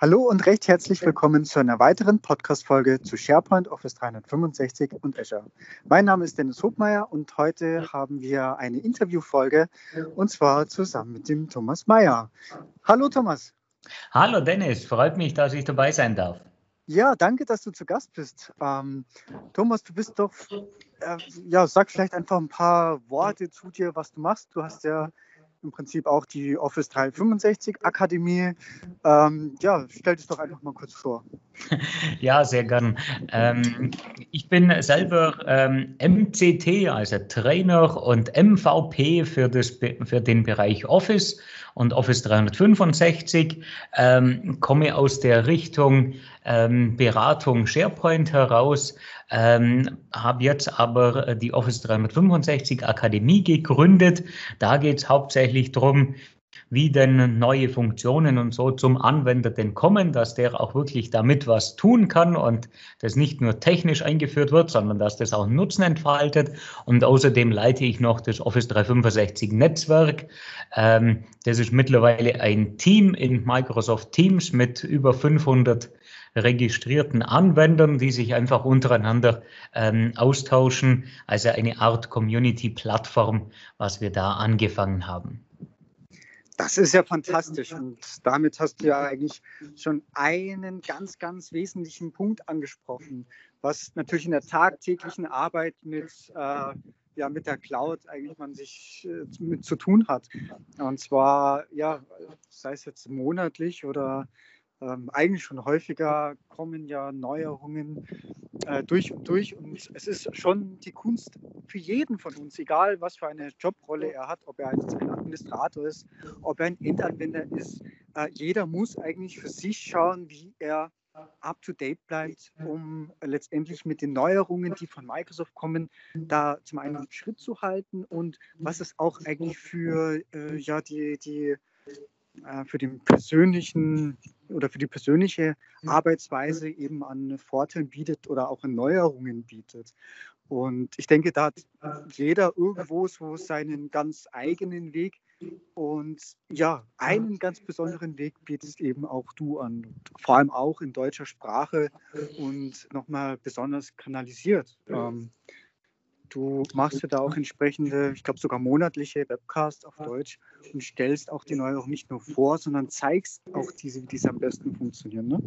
Hallo und recht herzlich willkommen zu einer weiteren Podcast-Folge zu SharePoint, Office 365 und Azure. Mein Name ist Dennis Hobmeier und heute haben wir eine Interviewfolge und zwar zusammen mit dem Thomas Meyer. Hallo Thomas. Hallo Dennis, freut mich, dass ich dabei sein darf. Ja, danke, dass du zu Gast bist. Ähm, Thomas, du bist doch, äh, ja, sag vielleicht einfach ein paar Worte zu dir, was du machst. Du hast ja im Prinzip auch die Office 365 Akademie. Ähm, ja, stell dich doch einfach mal kurz vor. Ja, sehr gern. Ähm, ich bin selber ähm, MCT, also Trainer und MVP für, das, für den Bereich Office und Office 365, ähm, komme aus der Richtung ähm, Beratung SharePoint heraus, ähm, habe jetzt aber die Office 365 Akademie gegründet. Da geht es hauptsächlich darum, wie denn neue Funktionen und so zum Anwender denn kommen, dass der auch wirklich damit was tun kann und das nicht nur technisch eingeführt wird, sondern dass das auch Nutzen entfaltet. Und außerdem leite ich noch das Office 365 Netzwerk. Ähm, das ist mittlerweile ein Team in Microsoft Teams mit über 500 registrierten Anwendern, die sich einfach untereinander ähm, austauschen. Also eine Art Community-Plattform, was wir da angefangen haben. Das ist ja fantastisch und damit hast du ja eigentlich schon einen ganz, ganz wesentlichen Punkt angesprochen, was natürlich in der tagtäglichen Arbeit mit, äh, ja, mit der Cloud eigentlich man sich äh, mit zu tun hat. Und zwar, ja, sei es jetzt monatlich oder ähm, eigentlich schon häufiger kommen ja Neuerungen äh, durch und durch. Und es ist schon die Kunst für jeden von uns, egal was für eine Jobrolle er hat, ob er jetzt ein Administrator ist, ob er ein Endanwender ist. Äh, jeder muss eigentlich für sich schauen, wie er up-to-date bleibt, um letztendlich mit den Neuerungen, die von Microsoft kommen, da zum einen Schritt zu halten und was es auch eigentlich für äh, ja, die, die äh, für den persönlichen oder für die persönliche Arbeitsweise eben an Vorteilen bietet oder auch an Neuerungen bietet. Und ich denke, da hat jeder irgendwo so seinen ganz eigenen Weg. Und ja, einen ganz besonderen Weg bietest eben auch du an. Vor allem auch in deutscher Sprache und nochmal besonders kanalisiert. Ähm, Du machst ja da auch entsprechende, ich glaube sogar monatliche Webcasts auf Deutsch und stellst auch die Neuerungen nicht nur vor, sondern zeigst auch diese, wie diese am besten funktionieren. Ne?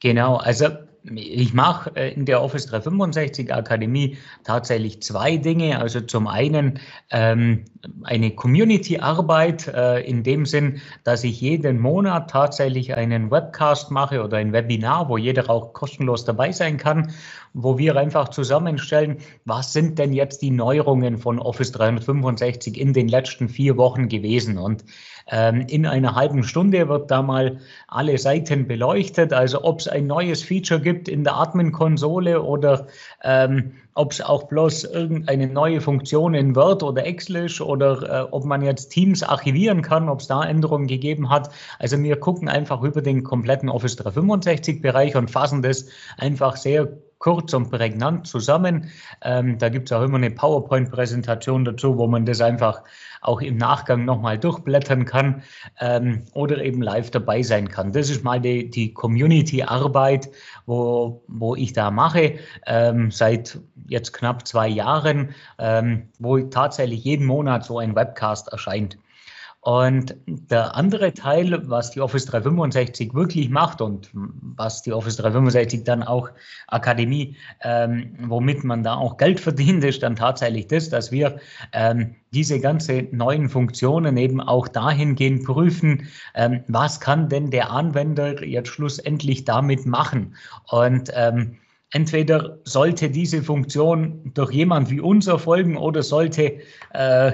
Genau, also ich mache äh, in der Office 365 Akademie tatsächlich zwei Dinge. Also zum einen ähm, eine Community-Arbeit äh, in dem Sinn, dass ich jeden Monat tatsächlich einen Webcast mache oder ein Webinar, wo jeder auch kostenlos dabei sein kann, wo wir einfach zusammenstellen, was sind denn jetzt die Neuerungen von Office 365 in den letzten vier Wochen gewesen. Und ähm, in einer halben Stunde wird da mal alle Seiten beleuchtet, also ob es ein neues Feature gibt in der Admin-Konsole oder ähm, ob es auch bloß irgendeine neue Funktion in Word oder Excel ist oder äh, ob man jetzt Teams archivieren kann, ob es da Änderungen gegeben hat. Also wir gucken einfach über den kompletten Office 365-Bereich und fassen das einfach sehr kurz und prägnant zusammen. Ähm, da gibt es auch immer eine PowerPoint-Präsentation dazu, wo man das einfach auch im Nachgang nochmal durchblättern kann ähm, oder eben live dabei sein kann. Das ist mal die, die Community-Arbeit, wo, wo ich da mache, ähm, seit jetzt knapp zwei Jahren, ähm, wo tatsächlich jeden Monat so ein Webcast erscheint. Und der andere Teil, was die Office 365 wirklich macht und was die Office 365 dann auch Akademie, ähm, womit man da auch Geld verdient, ist dann tatsächlich das, dass wir ähm, diese ganze neuen Funktionen eben auch dahingehend prüfen, ähm, was kann denn der Anwender jetzt schlussendlich damit machen. Und ähm, entweder sollte diese Funktion durch jemand wie uns erfolgen oder sollte äh,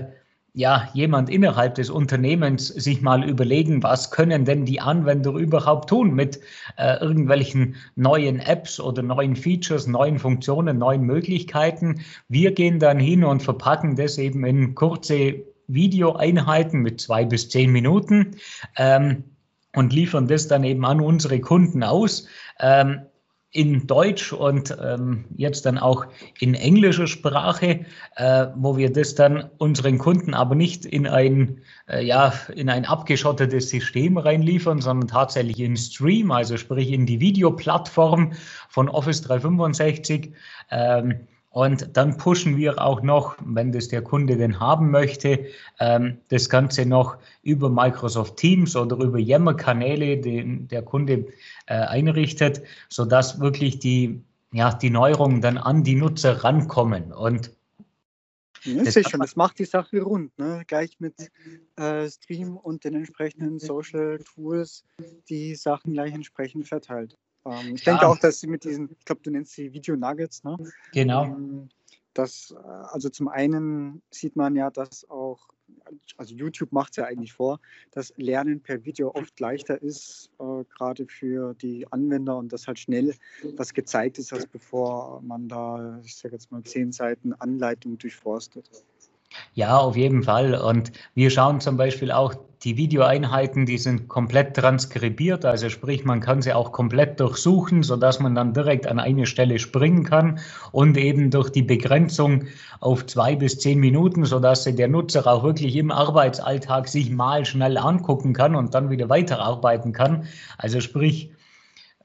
ja, jemand innerhalb des Unternehmens sich mal überlegen, was können denn die Anwender überhaupt tun mit äh, irgendwelchen neuen Apps oder neuen Features, neuen Funktionen, neuen Möglichkeiten. Wir gehen dann hin und verpacken das eben in kurze Videoeinheiten mit zwei bis zehn Minuten ähm, und liefern das dann eben an unsere Kunden aus. Ähm, in Deutsch und ähm, jetzt dann auch in englischer Sprache, äh, wo wir das dann unseren Kunden aber nicht in ein, äh, ja, in ein abgeschottetes System reinliefern, sondern tatsächlich in Stream, also sprich in die Videoplattform von Office 365. Ähm, und dann pushen wir auch noch, wenn das der Kunde denn haben möchte, ähm, das Ganze noch über Microsoft Teams oder über Yammer-Kanäle, den der Kunde äh, einrichtet, sodass wirklich die, ja, die Neuerungen dann an die Nutzer rankommen. Und ja, das, schon, das macht die Sache rund, ne? gleich mit äh, Stream und den entsprechenden Social Tools die Sachen gleich entsprechend verteilt. Ähm, ich denke auch, dass sie mit diesen, ich glaube, du nennst sie Video Nuggets, ne? Genau. Ähm, das, äh, also zum einen sieht man ja, dass auch, also YouTube macht es ja eigentlich vor, dass Lernen per Video oft leichter ist, äh, gerade für die Anwender und dass halt schnell was gezeigt ist, als bevor man da, ich sage jetzt mal, zehn Seiten Anleitung durchforstet. Ja, auf jeden Fall. Und wir schauen zum Beispiel auch die Videoeinheiten, die sind komplett transkribiert, also sprich, man kann sie auch komplett durchsuchen, sodass man dann direkt an eine Stelle springen kann und eben durch die Begrenzung auf zwei bis zehn Minuten, sodass sie der Nutzer auch wirklich im Arbeitsalltag sich mal schnell angucken kann und dann wieder weiterarbeiten kann. Also sprich,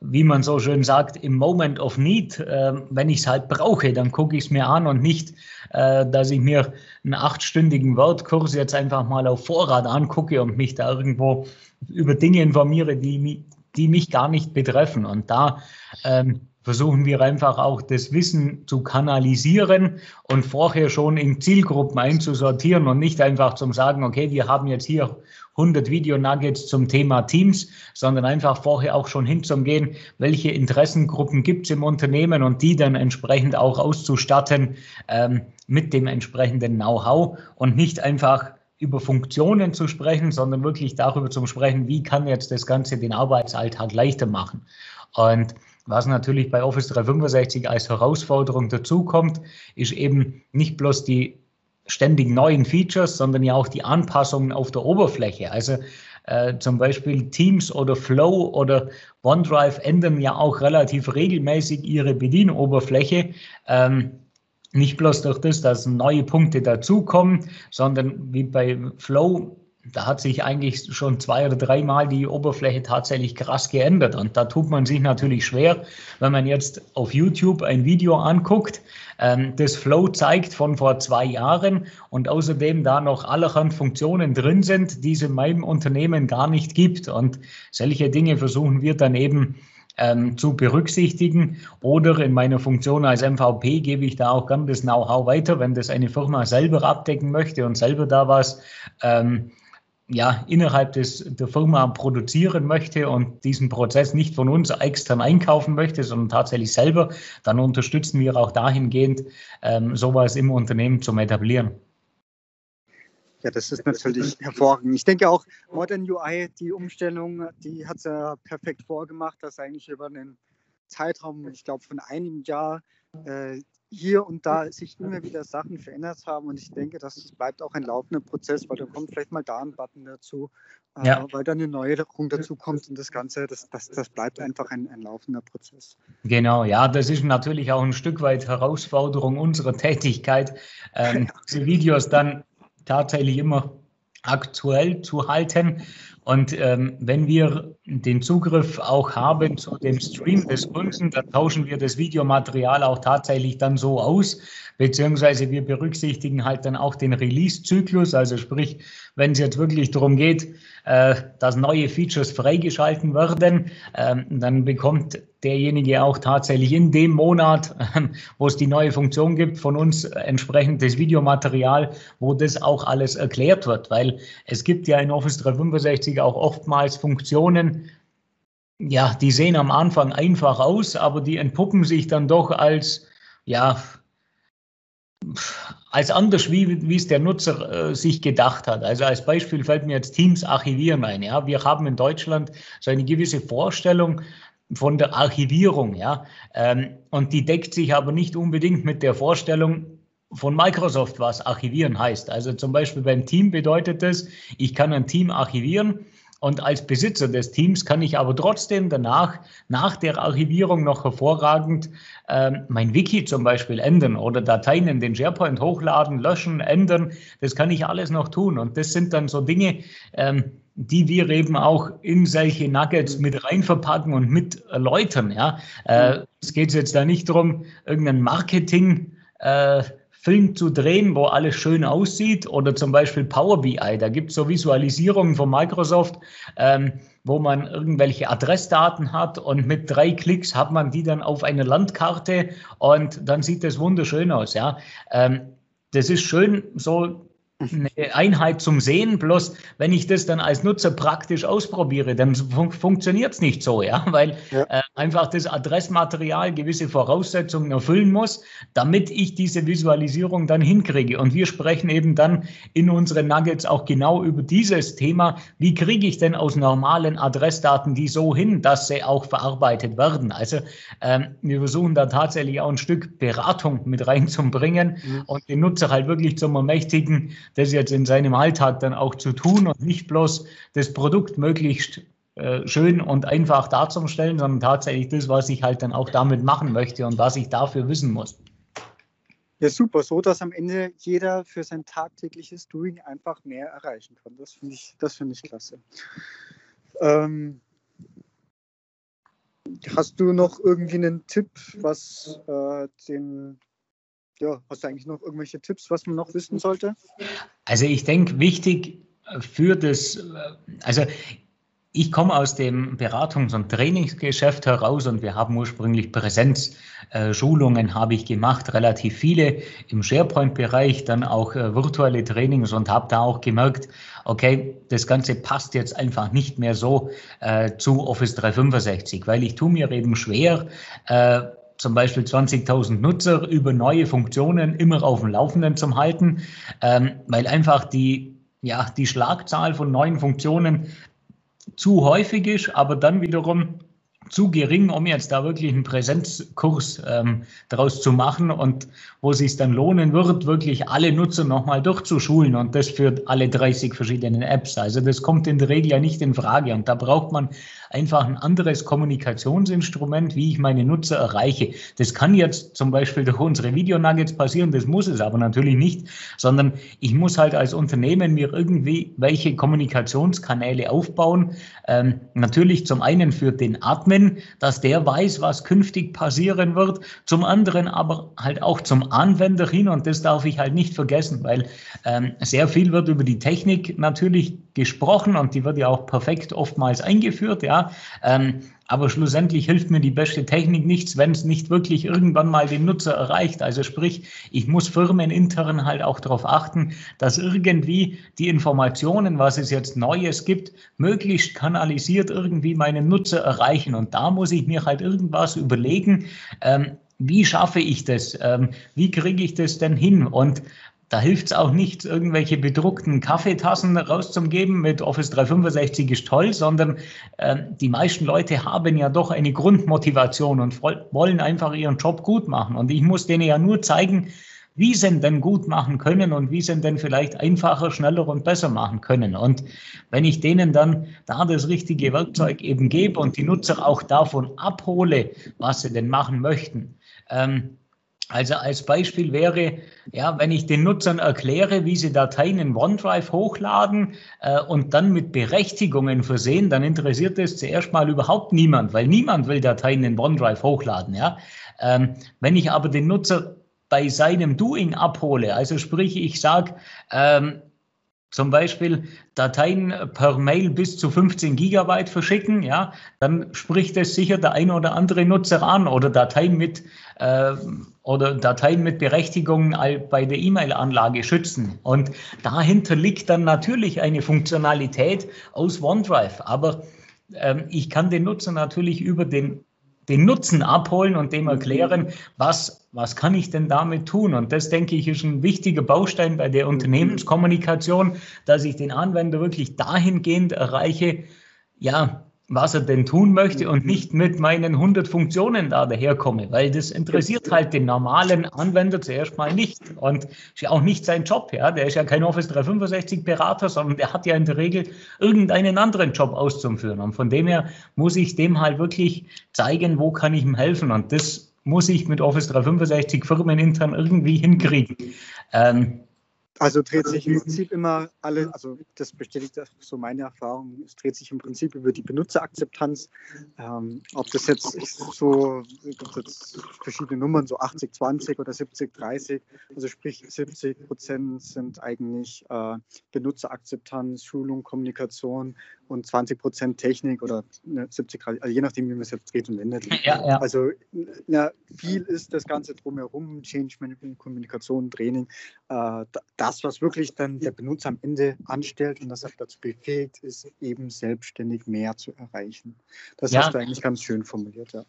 wie man so schön sagt, im Moment of Need, äh, wenn ich es halt brauche, dann gucke ich es mir an und nicht, äh, dass ich mir einen achtstündigen Wortkurs jetzt einfach mal auf Vorrat angucke und mich da irgendwo über Dinge informiere, die, die mich gar nicht betreffen. Und da ähm, versuchen wir einfach auch das Wissen zu kanalisieren und vorher schon in Zielgruppen einzusortieren und nicht einfach zum sagen, okay, wir haben jetzt hier 100 Video-Nuggets zum Thema Teams, sondern einfach vorher auch schon hinzugehen, welche Interessengruppen gibt es im Unternehmen und die dann entsprechend auch auszustatten ähm, mit dem entsprechenden Know-how und nicht einfach über Funktionen zu sprechen, sondern wirklich darüber zu sprechen, wie kann jetzt das Ganze den Arbeitsalltag leichter machen. Und was natürlich bei Office 365 als Herausforderung dazukommt, ist eben nicht bloß die ständig neuen Features, sondern ja auch die Anpassungen auf der Oberfläche. Also äh, zum Beispiel Teams oder Flow oder OneDrive ändern ja auch relativ regelmäßig ihre Bedienoberfläche. Ähm, nicht bloß durch das, dass neue Punkte dazukommen, sondern wie bei Flow da hat sich eigentlich schon zwei oder dreimal die Oberfläche tatsächlich krass geändert. Und da tut man sich natürlich schwer, wenn man jetzt auf YouTube ein Video anguckt, ähm, das Flow zeigt von vor zwei Jahren und außerdem da noch allerhand Funktionen drin sind, die es in meinem Unternehmen gar nicht gibt. Und solche Dinge versuchen wir dann eben ähm, zu berücksichtigen. Oder in meiner Funktion als MVP gebe ich da auch gern das Know-how weiter, wenn das eine Firma selber abdecken möchte und selber da was ähm, ja, innerhalb des, der Firma produzieren möchte und diesen Prozess nicht von uns extern einkaufen möchte, sondern tatsächlich selber, dann unterstützen wir auch dahingehend, ähm, sowas im Unternehmen zum etablieren. Ja, das ist natürlich hervorragend. Ich denke auch, Modern UI, die Umstellung, die hat es ja perfekt vorgemacht, dass eigentlich über einen Zeitraum, ich glaube, von einem Jahr äh, hier und da sich immer wieder Sachen verändert haben und ich denke, das bleibt auch ein laufender Prozess, weil da kommt vielleicht mal da ein Button dazu, äh, ja. weil dann eine Neuerung dazu kommt und das Ganze, das, das, das bleibt einfach ein, ein laufender Prozess. Genau, ja, das ist natürlich auch ein Stück weit Herausforderung unserer Tätigkeit, ähm, ja. diese Videos dann tatsächlich immer aktuell zu halten. Und ähm, wenn wir den Zugriff auch haben zu dem Stream des Kunden, dann tauschen wir das Videomaterial auch tatsächlich dann so aus, beziehungsweise wir berücksichtigen halt dann auch den Release-Zyklus, also sprich, wenn es jetzt wirklich darum geht, äh, dass neue Features freigeschalten werden, äh, dann bekommt derjenige auch tatsächlich in dem Monat, äh, wo es die neue Funktion gibt, von uns entsprechend das Videomaterial, wo das auch alles erklärt wird, weil es gibt ja in Office 365 auch oftmals Funktionen, ja, die sehen am Anfang einfach aus, aber die entpuppen sich dann doch als, ja, als anders, wie, wie es der Nutzer äh, sich gedacht hat. Also als Beispiel fällt mir jetzt Teams archivieren ein. Ja, wir haben in Deutschland so eine gewisse Vorstellung von der Archivierung, ja, ähm, und die deckt sich aber nicht unbedingt mit der Vorstellung von Microsoft, was archivieren heißt. Also zum Beispiel beim Team bedeutet das, ich kann ein Team archivieren Und als Besitzer des Teams kann ich aber trotzdem danach, nach der Archivierung noch hervorragend ähm, mein Wiki zum Beispiel ändern oder Dateien in den SharePoint hochladen, löschen, ändern. Das kann ich alles noch tun. Und das sind dann so Dinge, ähm, die wir eben auch in solche Nuggets mit rein verpacken und mit erläutern. Ja, äh, es geht jetzt da nicht darum, irgendein Marketing äh, Film zu drehen, wo alles schön aussieht oder zum Beispiel Power BI. Da gibt es so Visualisierungen von Microsoft, ähm, wo man irgendwelche Adressdaten hat und mit drei Klicks hat man die dann auf eine Landkarte und dann sieht das wunderschön aus. Ja, ähm, das ist schön so eine Einheit zum Sehen. Bloß wenn ich das dann als Nutzer praktisch ausprobiere, dann fun funktioniert es nicht so, ja, weil ja. Äh, einfach das Adressmaterial gewisse Voraussetzungen erfüllen muss, damit ich diese Visualisierung dann hinkriege. Und wir sprechen eben dann in unseren Nuggets auch genau über dieses Thema. Wie kriege ich denn aus normalen Adressdaten die so hin, dass sie auch verarbeitet werden? Also ähm, wir versuchen da tatsächlich auch ein Stück Beratung mit reinzubringen mhm. und den Nutzer halt wirklich zum ermächtigen, das jetzt in seinem Alltag dann auch zu tun und nicht bloß das Produkt möglichst äh, schön und einfach darzustellen, sondern tatsächlich das, was ich halt dann auch damit machen möchte und was ich dafür wissen muss. Ja, super, so dass am Ende jeder für sein tagtägliches Doing einfach mehr erreichen kann. Das finde ich, find ich klasse. Ähm, hast du noch irgendwie einen Tipp, was äh, den ja, hast du eigentlich noch irgendwelche Tipps, was man noch wissen sollte? Also ich denke, wichtig für das, also ich komme aus dem Beratungs- und Trainingsgeschäft heraus und wir haben ursprünglich Präsenzschulungen äh, habe ich gemacht, relativ viele im SharePoint-Bereich, dann auch äh, virtuelle Trainings und habe da auch gemerkt, okay, das Ganze passt jetzt einfach nicht mehr so äh, zu Office 365, weil ich tue mir eben schwer, äh, zum Beispiel 20.000 Nutzer über neue Funktionen immer auf dem Laufenden zu halten, ähm, weil einfach die, ja, die Schlagzahl von neuen Funktionen zu häufig ist, aber dann wiederum zu gering, um jetzt da wirklich einen Präsenzkurs ähm, daraus zu machen und wo es sich dann lohnen wird, wirklich alle Nutzer nochmal durchzuschulen und das für alle 30 verschiedenen Apps. Also das kommt in der Regel ja nicht in Frage und da braucht man einfach ein anderes Kommunikationsinstrument, wie ich meine Nutzer erreiche. Das kann jetzt zum Beispiel durch unsere Videonuggets passieren, das muss es aber natürlich nicht, sondern ich muss halt als Unternehmen mir irgendwie welche Kommunikationskanäle aufbauen. Ähm, natürlich zum einen für den Admin, dass der weiß, was künftig passieren wird, zum anderen aber halt auch zum Anwender hin und das darf ich halt nicht vergessen, weil ähm, sehr viel wird über die Technik natürlich gesprochen und die wird ja auch perfekt oftmals eingeführt, ja. Ähm, aber schlussendlich hilft mir die beste Technik nichts, wenn es nicht wirklich irgendwann mal den Nutzer erreicht. Also sprich, ich muss firmenintern halt auch darauf achten, dass irgendwie die Informationen, was es jetzt Neues gibt, möglichst kanalisiert irgendwie meinen Nutzer erreichen. Und da muss ich mir halt irgendwas überlegen, ähm, wie schaffe ich das? Ähm, wie kriege ich das denn hin? Und da hilft es auch nicht, irgendwelche bedruckten Kaffeetassen rauszugeben mit Office 365 ist toll, sondern äh, die meisten Leute haben ja doch eine Grundmotivation und wollen einfach ihren Job gut machen. Und ich muss denen ja nur zeigen, wie sie denn gut machen können und wie sie denn vielleicht einfacher, schneller und besser machen können. Und wenn ich denen dann da das richtige Werkzeug eben gebe und die Nutzer auch davon abhole, was sie denn machen möchten, ähm, also als Beispiel wäre, ja, wenn ich den Nutzern erkläre, wie sie Dateien in OneDrive hochladen äh, und dann mit Berechtigungen versehen, dann interessiert es zuerst mal überhaupt niemand, weil niemand will Dateien in OneDrive hochladen. Ja? Ähm, wenn ich aber den Nutzer bei seinem Doing abhole, also sprich, ich sage, ähm, zum Beispiel Dateien per Mail bis zu 15 Gigabyte verschicken, ja, dann spricht es sicher der eine oder andere Nutzer an oder Dateien mit äh, oder Dateien mit Berechtigung bei der E-Mail-Anlage schützen. Und dahinter liegt dann natürlich eine Funktionalität aus OneDrive. Aber ähm, ich kann den Nutzer natürlich über den den Nutzen abholen und dem erklären, was, was kann ich denn damit tun? Und das, denke ich, ist ein wichtiger Baustein bei der Unternehmenskommunikation, dass ich den Anwender wirklich dahingehend erreiche, ja, was er denn tun möchte und nicht mit meinen 100 Funktionen da daherkomme, weil das interessiert halt den normalen Anwender zuerst mal nicht und ist ja auch nicht sein Job, ja, der ist ja kein Office 365 Berater, sondern der hat ja in der Regel irgendeinen anderen Job auszuführen und von dem her muss ich dem halt wirklich zeigen, wo kann ich ihm helfen und das muss ich mit Office 365 firmenintern irgendwie hinkriegen. Ähm, also dreht sich im Prinzip immer alle, also das bestätigt so meine Erfahrung, es dreht sich im Prinzip über die Benutzerakzeptanz. Ähm, ob das jetzt so, gibt jetzt verschiedene Nummern, so 80, 20 oder 70, 30. Also sprich 70 Prozent sind eigentlich äh, Benutzerakzeptanz, Schulung, Kommunikation und 20 Prozent Technik oder ne, 70 also je nachdem, wie man es jetzt dreht und wendet. Ja, ja. Also na, viel ist das Ganze drumherum, Change Management, Kommunikation, Training. Äh, das das, was wirklich dann der Benutzer am Ende anstellt und das auch dazu befähigt ist, eben selbstständig mehr zu erreichen. Das ja. hast du eigentlich ganz schön formuliert, ja.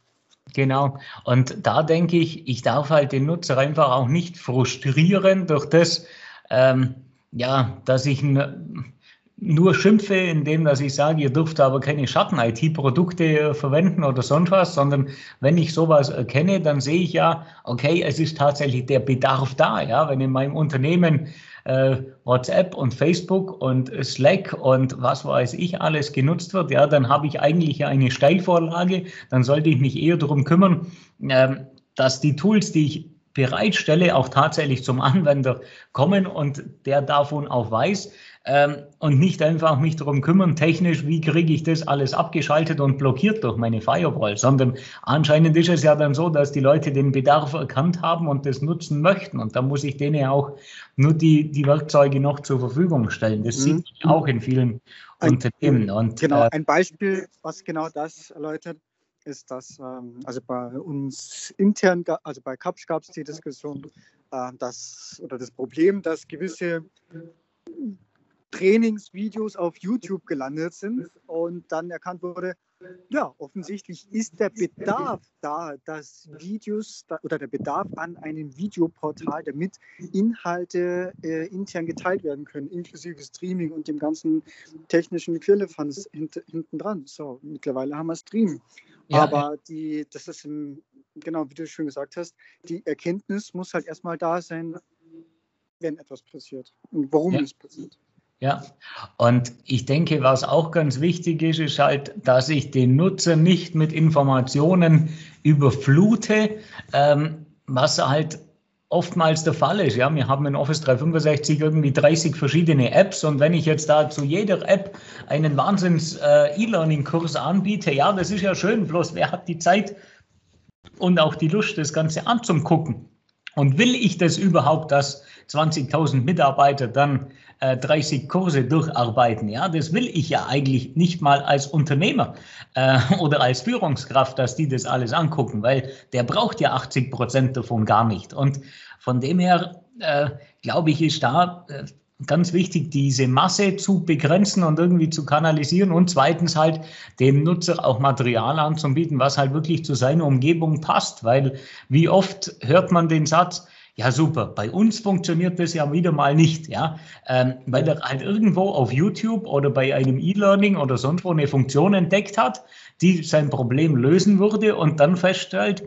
Genau. Und da denke ich, ich darf halt den Nutzer einfach auch nicht frustrieren durch das, ähm, ja, dass ich nur schimpfe, indem dass ich sage, ihr dürft aber keine Schatten-IT-Produkte verwenden oder sonst was, sondern wenn ich sowas erkenne, dann sehe ich ja, okay, es ist tatsächlich der Bedarf da. Ja, wenn in meinem Unternehmen äh, WhatsApp und Facebook und Slack und was weiß ich alles genutzt wird, ja, dann habe ich eigentlich eine Steilvorlage. Dann sollte ich mich eher darum kümmern, äh, dass die Tools, die ich bereitstelle, auch tatsächlich zum Anwender kommen und der davon auch weiß, ähm, und nicht einfach mich darum kümmern, technisch, wie kriege ich das alles abgeschaltet und blockiert durch meine Firewall, sondern anscheinend ist es ja dann so, dass die Leute den Bedarf erkannt haben und das nutzen möchten. Und da muss ich denen auch nur die, die Werkzeuge noch zur Verfügung stellen. Das mhm. sieht man auch in vielen ein, Unternehmen. Und, genau, äh, ein Beispiel, was genau das erläutert, ist, dass ähm, also bei uns intern, also bei Kapsch gab es die Diskussion, äh, dass oder das Problem, dass gewisse Trainingsvideos auf YouTube gelandet sind und dann erkannt wurde, ja, offensichtlich ist der Bedarf da, dass Videos oder der Bedarf an einem Videoportal, damit Inhalte äh, intern geteilt werden können, inklusive Streaming und dem ganzen technischen Firlefanz hint, hinten dran. So, mittlerweile haben wir Stream. Ja, Aber die, das ist im, genau, wie du schon gesagt hast, die Erkenntnis muss halt erstmal da sein, wenn etwas passiert und warum ja. es passiert. Ja, und ich denke, was auch ganz wichtig ist, ist halt, dass ich den Nutzer nicht mit Informationen überflute, ähm, was halt oftmals der Fall ist. Ja, wir haben in Office 365 irgendwie 30 verschiedene Apps und wenn ich jetzt da zu jeder App einen Wahnsinns äh, anbiete, ja, das ist ja schön, bloß wer hat die Zeit und auch die Lust, das Ganze anzugucken? Und will ich das überhaupt, dass 20.000 Mitarbeiter dann äh, 30 Kurse durcharbeiten? Ja, das will ich ja eigentlich nicht mal als Unternehmer äh, oder als Führungskraft, dass die das alles angucken, weil der braucht ja 80 Prozent davon gar nicht. Und von dem her, äh, glaube ich, ist da äh, ganz wichtig, diese Masse zu begrenzen und irgendwie zu kanalisieren und zweitens halt dem Nutzer auch Material anzubieten, was halt wirklich zu seiner Umgebung passt, weil wie oft hört man den Satz, ja super, bei uns funktioniert das ja wieder mal nicht, ja, ähm, weil er halt irgendwo auf YouTube oder bei einem E-Learning oder sonst wo eine Funktion entdeckt hat, die sein Problem lösen würde und dann feststellt,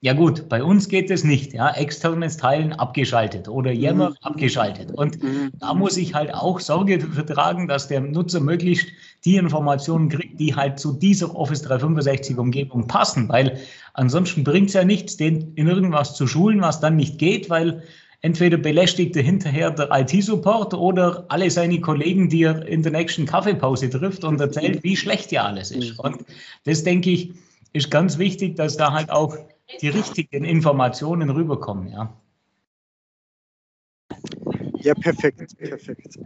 ja gut, bei uns geht es nicht. Ja, externes Teilen abgeschaltet oder Yammer mhm. abgeschaltet. Und mhm. da muss ich halt auch Sorge dafür tragen, dass der Nutzer möglichst die Informationen kriegt, die halt zu dieser Office 365 Umgebung passen, weil ansonsten bringt es ja nichts, den in irgendwas zu schulen, was dann nicht geht, weil entweder belästigt er hinterher der IT-Support oder alle seine Kollegen, die er in der nächsten Kaffeepause trifft und erzählt, wie schlecht ja alles ist. Mhm. Und das denke ich, ist ganz wichtig, dass da halt auch die richtigen Informationen rüberkommen, ja. Ja, perfekt, perfekt.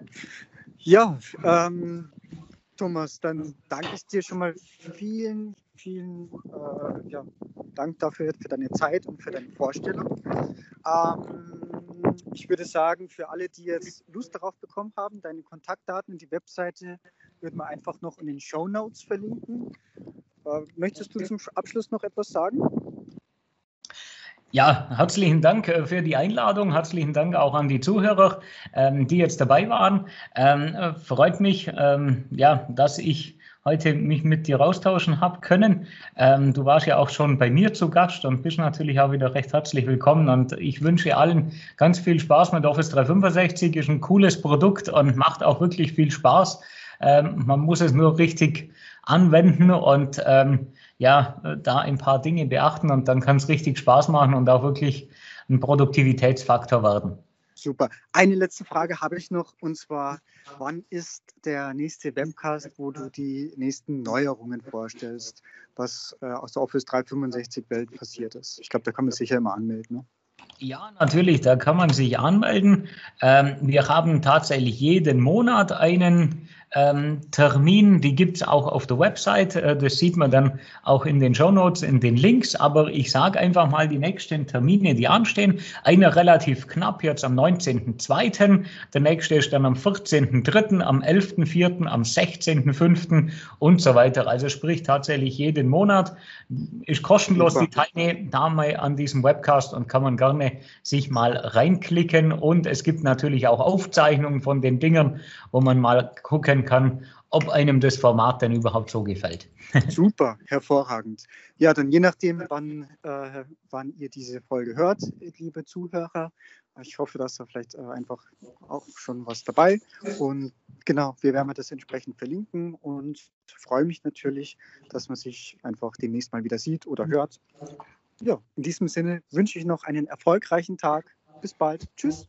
Ja, ähm, Thomas, dann danke ich dir schon mal vielen, vielen äh, ja, Dank dafür, für deine Zeit und für deine Vorstellung. Ähm, ich würde sagen, für alle, die jetzt Lust darauf bekommen haben, deine Kontaktdaten und die Webseite würden wir einfach noch in den Show Notes verlinken. Äh, möchtest du zum Abschluss noch etwas sagen? Ja, herzlichen Dank äh, für die Einladung. Herzlichen Dank auch an die Zuhörer, ähm, die jetzt dabei waren. Ähm, äh, freut mich, ähm, ja, dass ich heute mich mit dir austauschen habe können. Ähm, du warst ja auch schon bei mir zu Gast und bist natürlich auch wieder recht herzlich willkommen. Und ich wünsche allen ganz viel Spaß mit Office 365. Ist ein cooles Produkt und macht auch wirklich viel Spaß. Ähm, man muss es nur richtig anwenden und ähm, ja, da ein paar Dinge beachten und dann kann es richtig Spaß machen und auch wirklich ein Produktivitätsfaktor werden. Super. Eine letzte Frage habe ich noch und zwar, wann ist der nächste Webcast, wo du die nächsten Neuerungen vorstellst, was äh, aus der Office 365 Welt passiert ist? Ich glaube, da kann man sich sicher immer anmelden. Ne? Ja, natürlich, da kann man sich anmelden. Ähm, wir haben tatsächlich jeden Monat einen ähm, Termin, die gibt es auch auf der Website. Äh, das sieht man dann auch in den Show Notes, in den Links. Aber ich sage einfach mal die nächsten Termine, die anstehen. Einer relativ knapp jetzt am 19.02. Der nächste ist dann am 14.03., am 11.04., am 16.05. und so weiter. Also sprich tatsächlich jeden Monat. Ist kostenlos Super. die Teilnahme an diesem Webcast und kann man gerne sich mal reinklicken. Und es gibt natürlich auch Aufzeichnungen von den Dingern, wo man mal gucken kann, ob einem das Format denn überhaupt so gefällt. Super, hervorragend. Ja, dann je nachdem, wann, äh, wann ihr diese Folge hört, liebe Zuhörer. Ich hoffe, dass da vielleicht äh, einfach auch schon was dabei. Und genau, wir werden das entsprechend verlinken und freue mich natürlich, dass man sich einfach demnächst mal wieder sieht oder hört. Ja, in diesem Sinne wünsche ich noch einen erfolgreichen Tag. Bis bald. Tschüss.